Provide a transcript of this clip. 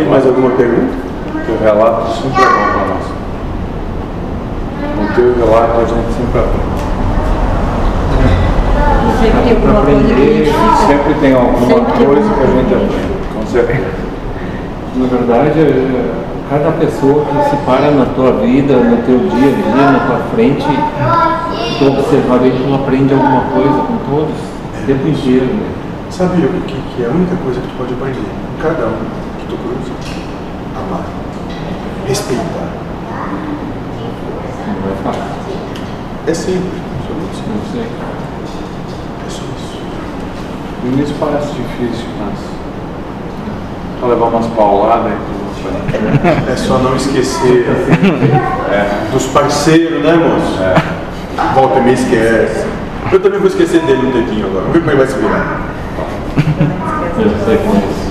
tem mais alguma pergunta? Teu relato sempre é bom para nós. O teu relato a gente sempre aprende. Sempre tem alguma coisa que a gente Sempre tem alguma Sempre tem coisa que a gente coisa. aprende. Com certeza. Na verdade, cada pessoa que se para na tua vida, no teu dia a dia, na tua frente, tu observar bem, tu aprende alguma coisa com todos, o tempo inteiro. Né? Sabe o que, que é a única coisa que tu pode aprender? Cada um cruza. Amar. Respeitar. Não é fácil. É simples. simples. Não sei. É só isso. No início parece difícil, mas. Só levar umas pauladas vai. É só não esquecer dos parceiros, né, moço? É. Volta e me esquece. Eu também vou esquecer dele um dedinho agora. Vamos ver como ele vai se virar. Eu sei como é isso.